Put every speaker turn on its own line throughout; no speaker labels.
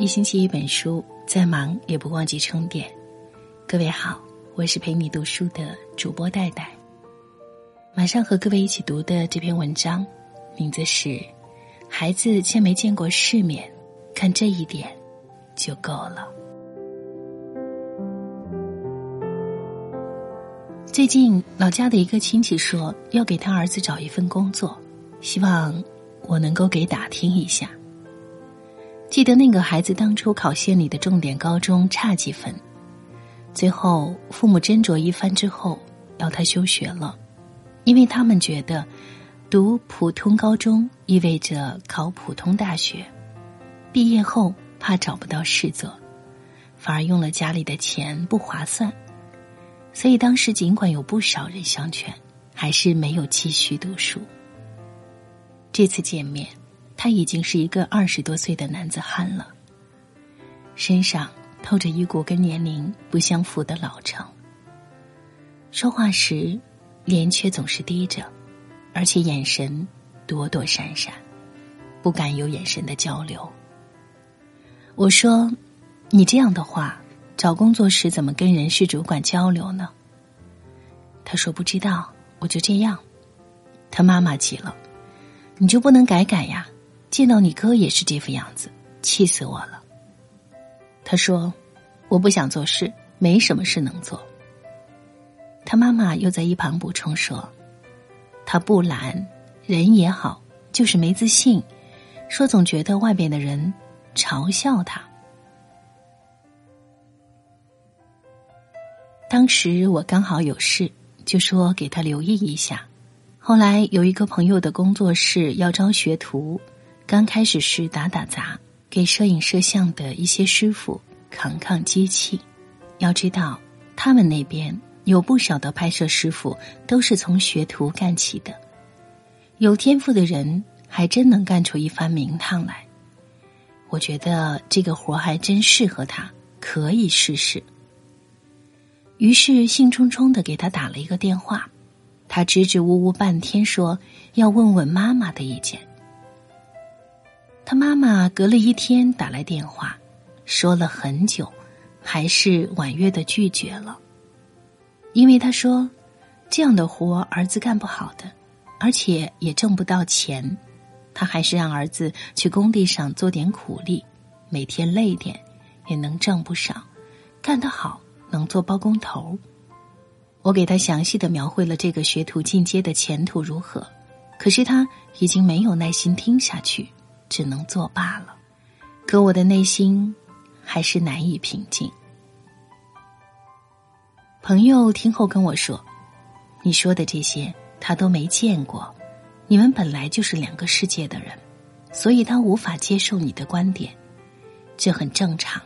一星期一本书，再忙也不忘记充电。各位好，我是陪你读书的主播戴戴。马上和各位一起读的这篇文章，名字是《孩子欠没见过世面，看这一点就够了》。最近老家的一个亲戚说要给他儿子找一份工作，希望我能够给打听一下。记得那个孩子当初考县里的重点高中差几分，最后父母斟酌一番之后，要他休学了，因为他们觉得读普通高中意味着考普通大学，毕业后怕找不到事做，反而用了家里的钱不划算，所以当时尽管有不少人相劝，还是没有继续读书。这次见面。他已经是一个二十多岁的男子汉了，身上透着一股跟年龄不相符的老成。说话时，脸却总是低着，而且眼神躲躲闪闪，不敢有眼神的交流。我说：“你这样的话，找工作时怎么跟人事主管交流呢？”他说：“不知道，我就这样。”他妈妈急了：“你就不能改改呀？”见到你哥也是这副样子，气死我了。他说：“我不想做事，没什么事能做。”他妈妈又在一旁补充说：“他不懒，人也好，就是没自信，说总觉得外边的人嘲笑他。”当时我刚好有事，就说给他留意一下。后来有一个朋友的工作室要招学徒。刚开始是打打杂，给摄影摄像的一些师傅扛扛机器。要知道，他们那边有不少的拍摄师傅都是从学徒干起的，有天赋的人还真能干出一番名堂来。我觉得这个活还真适合他，可以试试。于是兴冲冲的给他打了一个电话，他支支吾吾半天说要问问妈妈的意见。他妈妈隔了一天打来电话，说了很久，还是婉约的拒绝了。因为他说，这样的活儿子干不好的，而且也挣不到钱，他还是让儿子去工地上做点苦力，每天累点也能挣不少，干得好能做包工头。我给他详细的描绘了这个学徒进阶的前途如何，可是他已经没有耐心听下去。只能作罢了，可我的内心还是难以平静。朋友听后跟我说：“你说的这些他都没见过，你们本来就是两个世界的人，所以他无法接受你的观点，这很正常。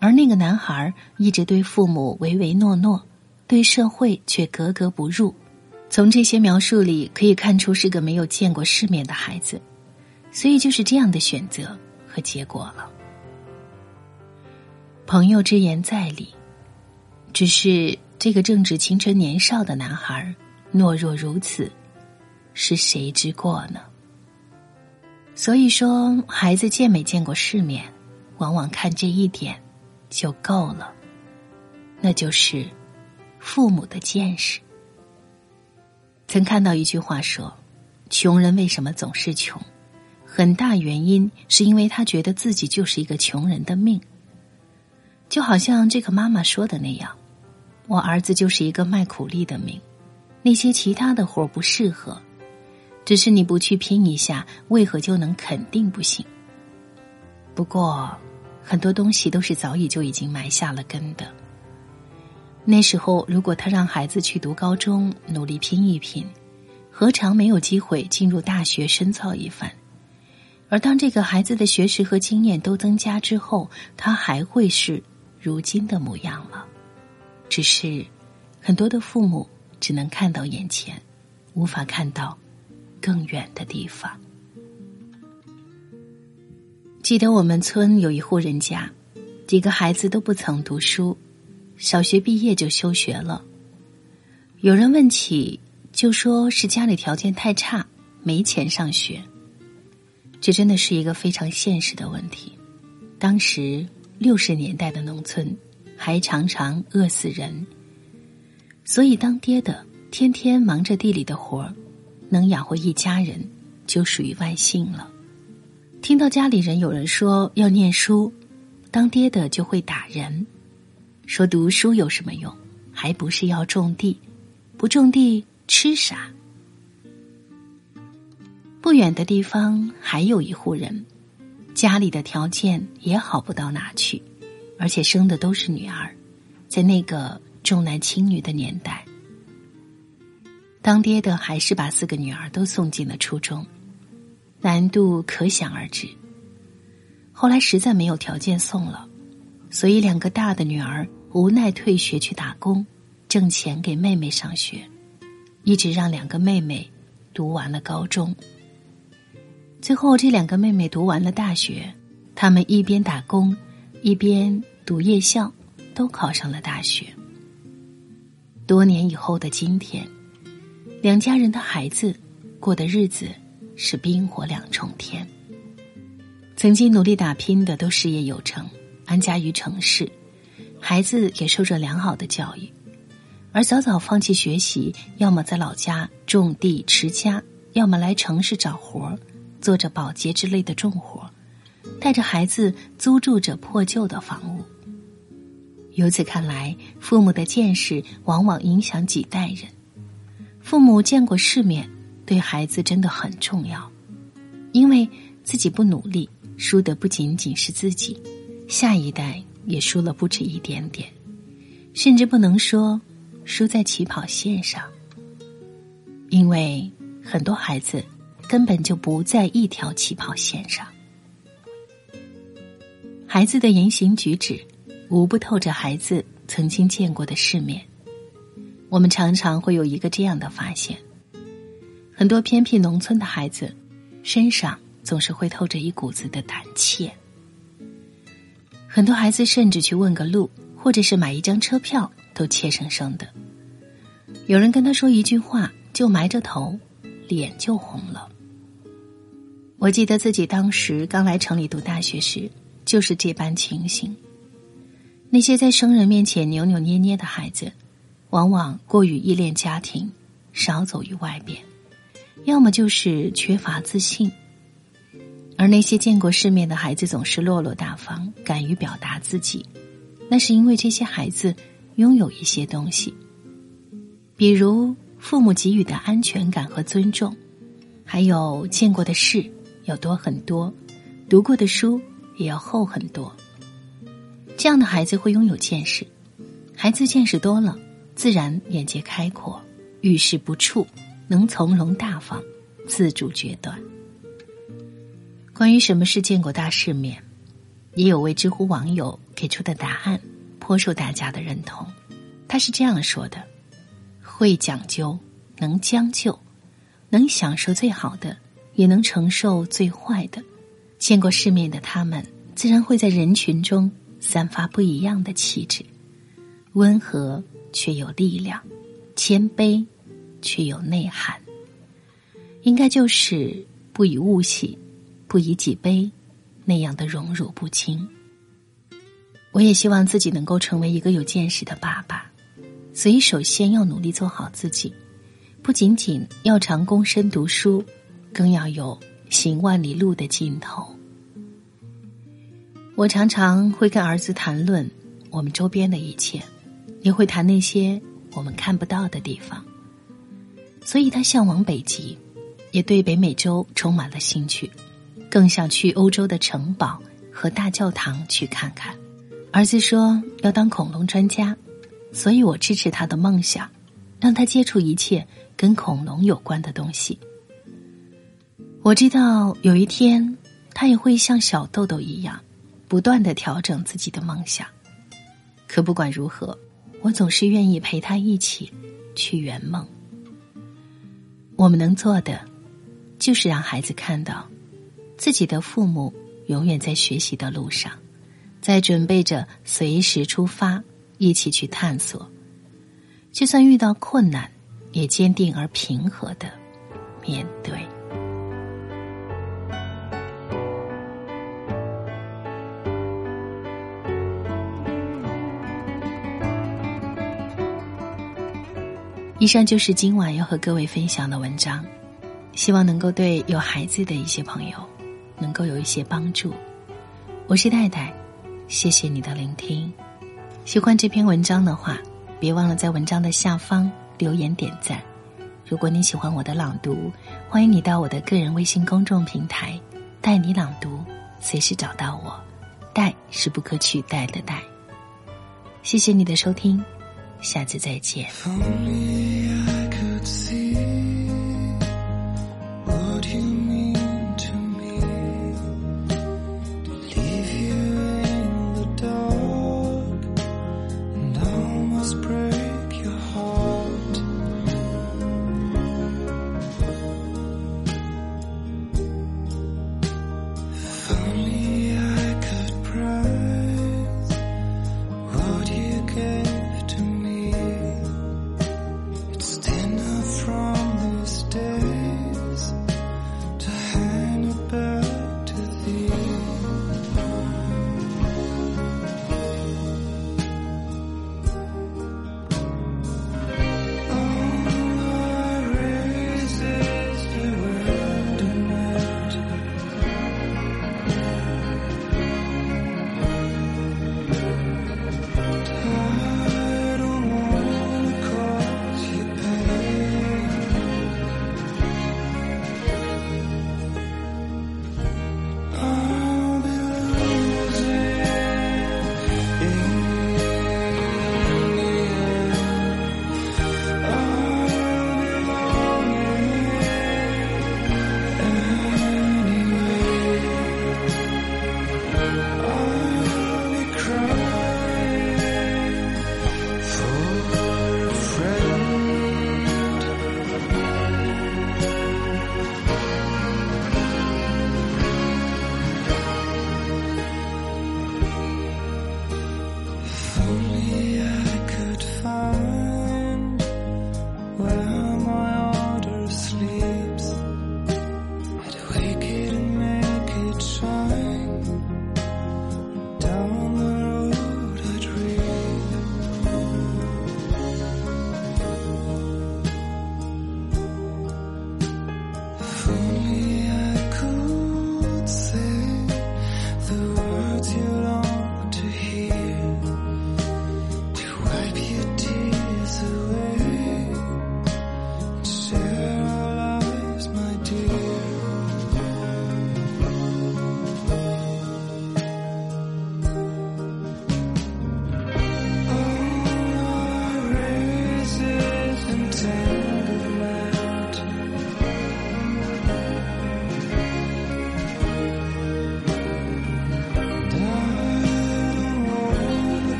而那个男孩一直对父母唯唯诺诺，对社会却格格不入，从这些描述里可以看出是个没有见过世面的孩子。”所以就是这样的选择和结果了。朋友之言在理，只是这个正值青春年少的男孩懦弱如此，是谁之过呢？所以说，孩子见没见过世面，往往看这一点就够了，那就是父母的见识。曾看到一句话说：“穷人为什么总是穷？”很大原因是因为他觉得自己就是一个穷人的命，就好像这个妈妈说的那样，我儿子就是一个卖苦力的命，那些其他的活不适合，只是你不去拼一下，为何就能肯定不行？不过很多东西都是早已就已经埋下了根的。那时候如果他让孩子去读高中，努力拼一拼，何尝没有机会进入大学深造一番？而当这个孩子的学识和经验都增加之后，他还会是如今的模样吗？只是很多的父母只能看到眼前，无法看到更远的地方。记得我们村有一户人家，几个孩子都不曾读书，小学毕业就休学了。有人问起，就说是家里条件太差，没钱上学。这真的是一个非常现实的问题。当时六十年代的农村还常常饿死人，所以当爹的天天忙着地里的活儿，能养活一家人就属于万幸了。听到家里人有人说要念书，当爹的就会打人，说读书有什么用？还不是要种地，不种地吃啥？不远的地方还有一户人，家里的条件也好不到哪去，而且生的都是女儿，在那个重男轻女的年代，当爹的还是把四个女儿都送进了初中，难度可想而知。后来实在没有条件送了，所以两个大的女儿无奈退学去打工，挣钱给妹妹上学，一直让两个妹妹读完了高中。最后，这两个妹妹读完了大学，她们一边打工，一边读夜校，都考上了大学。多年以后的今天，两家人的孩子过的日子是冰火两重天。曾经努力打拼的都事业有成，安家于城市，孩子也受着良好的教育；而早早放弃学习，要么在老家种地持家，要么来城市找活儿。做着保洁之类的重活，带着孩子租住着破旧的房屋。由此看来，父母的见识往往影响几代人。父母见过世面，对孩子真的很重要，因为自己不努力，输的不仅仅是自己，下一代也输了不止一点点，甚至不能说输在起跑线上，因为很多孩子。根本就不在一条起跑线上。孩子的言行举止，无不透着孩子曾经见过的世面。我们常常会有一个这样的发现：很多偏僻农村的孩子，身上总是会透着一股子的胆怯。很多孩子甚至去问个路，或者是买一张车票，都怯生生的。有人跟他说一句话，就埋着头，脸就红了。我记得自己当时刚来城里读大学时，就是这般情形。那些在生人面前扭扭捏捏的孩子，往往过于依恋家庭，少走于外边；要么就是缺乏自信。而那些见过世面的孩子，总是落落大方，敢于表达自己，那是因为这些孩子拥有一些东西，比如父母给予的安全感和尊重，还有见过的事。要多很多，读过的书也要厚很多。这样的孩子会拥有见识，孩子见识多了，自然眼界开阔，遇事不怵，能从容大方，自主决断。关于什么是见过大世面，也有位知乎网友给出的答案，颇受大家的认同。他是这样说的：会讲究，能将就，能享受最好的。也能承受最坏的，见过世面的他们，自然会在人群中散发不一样的气质，温和却有力量，谦卑却有内涵。应该就是不以物喜，不以己悲，那样的荣辱不惊。我也希望自己能够成为一个有见识的爸爸，所以首先要努力做好自己，不仅仅要常躬身读书。更要有行万里路的尽头。我常常会跟儿子谈论我们周边的一切，也会谈那些我们看不到的地方。所以他向往北极，也对北美洲充满了兴趣，更想去欧洲的城堡和大教堂去看看。儿子说要当恐龙专家，所以我支持他的梦想，让他接触一切跟恐龙有关的东西。我知道有一天，他也会像小豆豆一样，不断的调整自己的梦想。可不管如何，我总是愿意陪他一起去圆梦。我们能做的，就是让孩子看到，自己的父母永远在学习的路上，在准备着随时出发，一起去探索。就算遇到困难，也坚定而平和的面对。以上就是今晚要和各位分享的文章，希望能够对有孩子的一些朋友能够有一些帮助。我是太太，谢谢你的聆听。喜欢这篇文章的话，别忘了在文章的下方留言点赞。如果你喜欢我的朗读，欢迎你到我的个人微信公众平台“带你朗读”，随时找到我。带是不可取代的带。谢谢你的收听，下次再见。